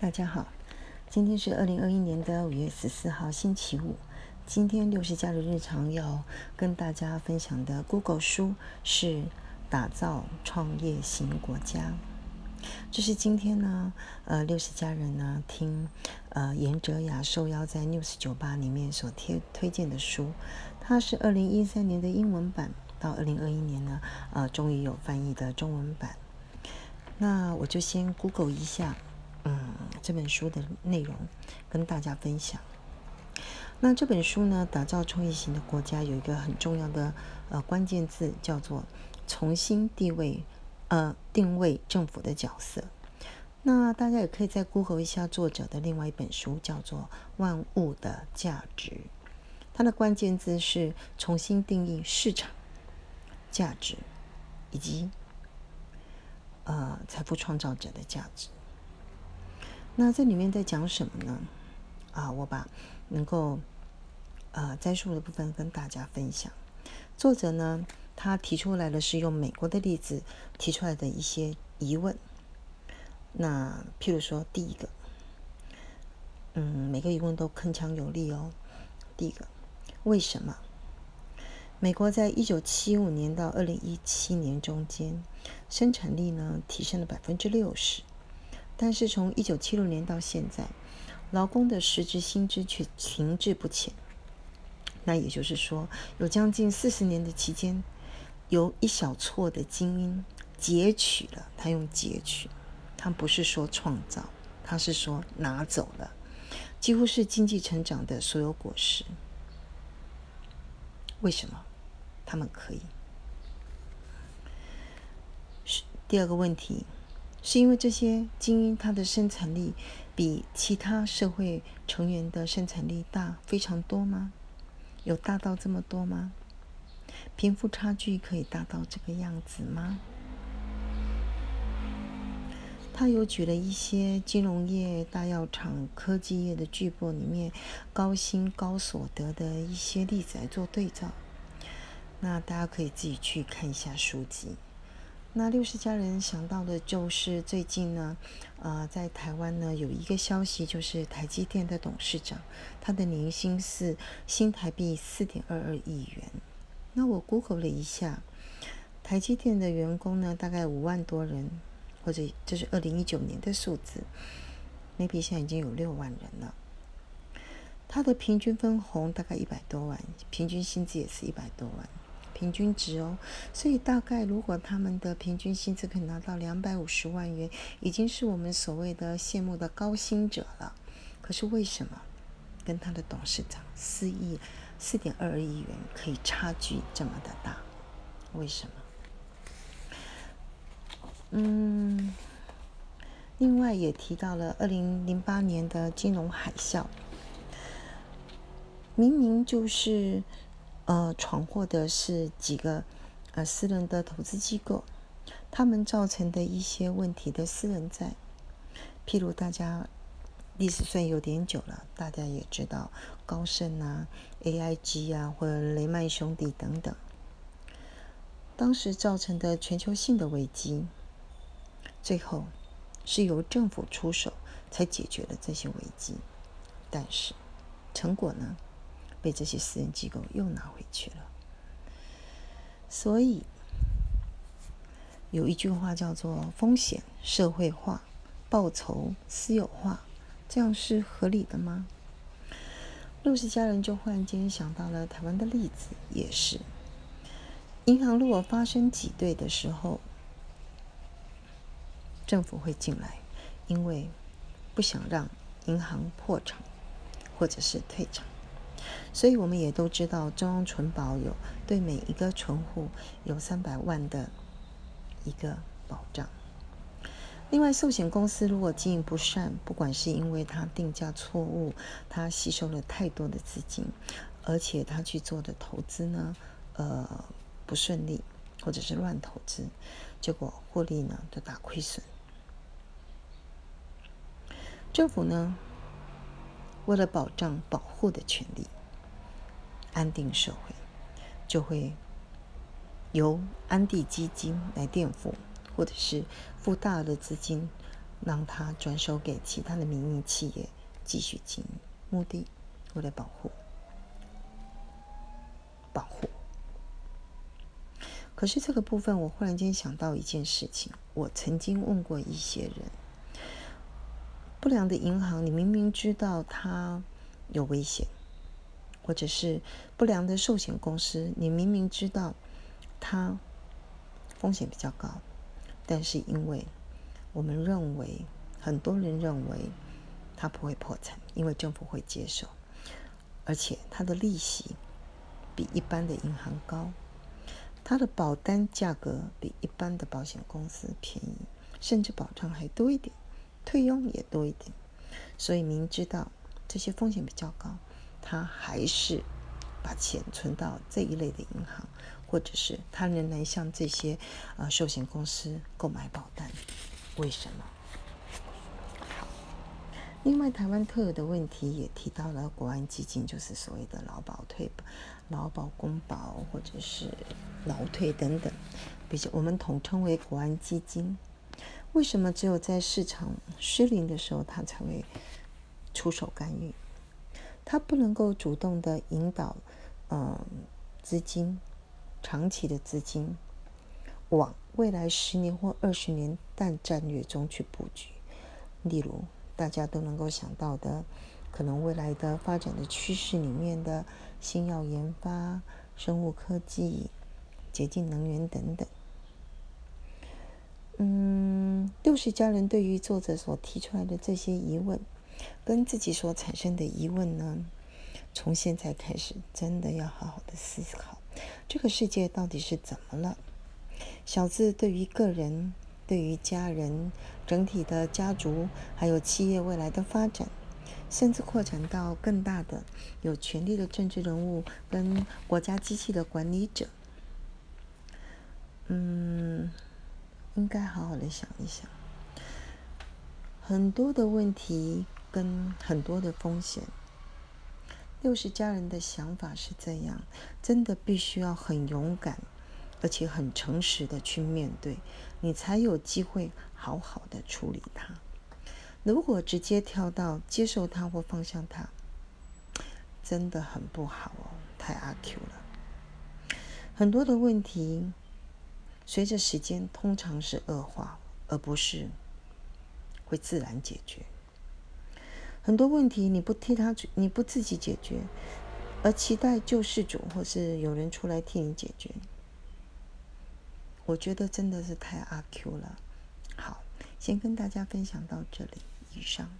大家好，今天是二零二一年的五月十四号，星期五。今天六十家的日常要跟大家分享的 Google 书是《打造创业型国家》。这是今天呢，呃，六十家人呢听呃严哲雅受邀在 News 酒吧里面所贴推荐的书。它是二零一三年的英文版，到二零二一年呢，呃，终于有翻译的中文版。那我就先 Google 一下。这本书的内容跟大家分享。那这本书呢，打造创业型的国家有一个很重要的呃关键字，叫做重新地位呃定位政府的角色。那大家也可以再顾候一下作者的另外一本书，叫做《万物的价值》。它的关键字是重新定义市场价值以及呃财富创造者的价值。那这里面在讲什么呢？啊，我把能够呃摘述的部分跟大家分享。作者呢，他提出来的是用美国的例子提出来的一些疑问。那譬如说，第一个，嗯，每个疑问都铿锵有力哦。第一个，为什么美国在一九七五年到二零一七年中间生产力呢提升了百分之六十？但是从一九七六年到现在，劳工的实质薪资却停滞不前。那也就是说，有将近四十年的期间，由一小撮的精英截取了。他用截取，他不是说创造，他是说拿走了，几乎是经济成长的所有果实。为什么他们可以？是第二个问题。是因为这些精英他的生产力比其他社会成员的生产力大非常多吗？有大到这么多吗？贫富差距可以大到这个样子吗？他有举了一些金融业、大药厂、科技业的巨擘里面高薪高所得的一些例子来做对照。那大家可以自己去看一下书籍。那六十家人想到的就是最近呢，呃，在台湾呢有一个消息，就是台积电的董事长，他的年薪是新台币四点二二亿元。那我 Google 了一下，台积电的员工呢大概五万多人，或者这是二零一九年的数字，maybe 现在已经有六万人了。他的平均分红大概一百多万，平均薪资也是一百多万。平均值哦，所以大概如果他们的平均薪资可以拿到两百五十万元，已经是我们所谓的羡慕的高薪者了。可是为什么跟他的董事长四亿四点二亿元可以差距这么的大？为什么？嗯，另外也提到了二零零八年的金融海啸，明明就是。呃，闯祸的是几个呃私人的投资机构，他们造成的一些问题的私人债，譬如大家历史算有点久了，大家也知道高盛啊、AIG 啊或者雷曼兄弟等等，当时造成的全球性的危机，最后是由政府出手才解决了这些危机，但是成果呢？被这些私人机构又拿回去了，所以有一句话叫做“风险社会化，报酬私有化”，这样是合理的吗？六十家人就忽然间想到了台湾的例子，也是银行如果发生挤兑的时候，政府会进来，因为不想让银行破产或者是退场。所以我们也都知道，中央存保有对每一个存户有三百万的一个保障。另外，寿险公司如果经营不善，不管是因为它定价错误，它吸收了太多的资金，而且它去做的投资呢，呃，不顺利，或者是乱投资，结果获利呢都大亏损。政府呢，为了保障保护的权利。安定社会，就会由安定基金来垫付，或者是付大额的资金让它转手给其他的民营企业继续经营，目的为了保护。保护。可是这个部分，我忽然间想到一件事情。我曾经问过一些人：不良的银行，你明明知道它有危险，或者是不良的寿险公司，你明明知道它风险比较高，但是因为我们认为，很多人认为它不会破产，因为政府会接手，而且它的利息。比一般的银行高，它的保单价格比一般的保险公司便宜，甚至保障还多一点，退佣也多一点。所以明知道这些风险比较高，他还是把钱存到这一类的银行，或者是他仍然向这些呃寿险公司购买保单。为什么？好另外，台湾特有的问题也提到了国安基金，就是所谓的劳保退保、劳保公保或者是劳退等等，比较我们统称为国安基金。为什么只有在市场失灵的时候，它才会出手干预？它不能够主动的引导，嗯，资金长期的资金往未来十年或二十年大战略中去布局，例如。大家都能够想到的，可能未来的发展的趋势里面的新药研发、生物科技、洁净能源等等。嗯，六十家人对于作者所提出来的这些疑问，跟自己所产生的疑问呢，从现在开始真的要好好的思考，这个世界到底是怎么了？小字对于个人。对于家人、整体的家族，还有企业未来的发展，甚至扩展到更大的有权力的政治人物跟国家机器的管理者，嗯，应该好好的想一想，很多的问题跟很多的风险。六十家人的想法是这样，真的必须要很勇敢。而且很诚实的去面对，你才有机会好好的处理它。如果直接跳到接受它或放下它，真的很不好哦，太阿 Q 了。很多的问题随着时间通常是恶化，而不是会自然解决。很多问题你不替他，你不自己解决，而期待救世主或是有人出来替你解决。我觉得真的是太阿 Q 了。好，先跟大家分享到这里，以上。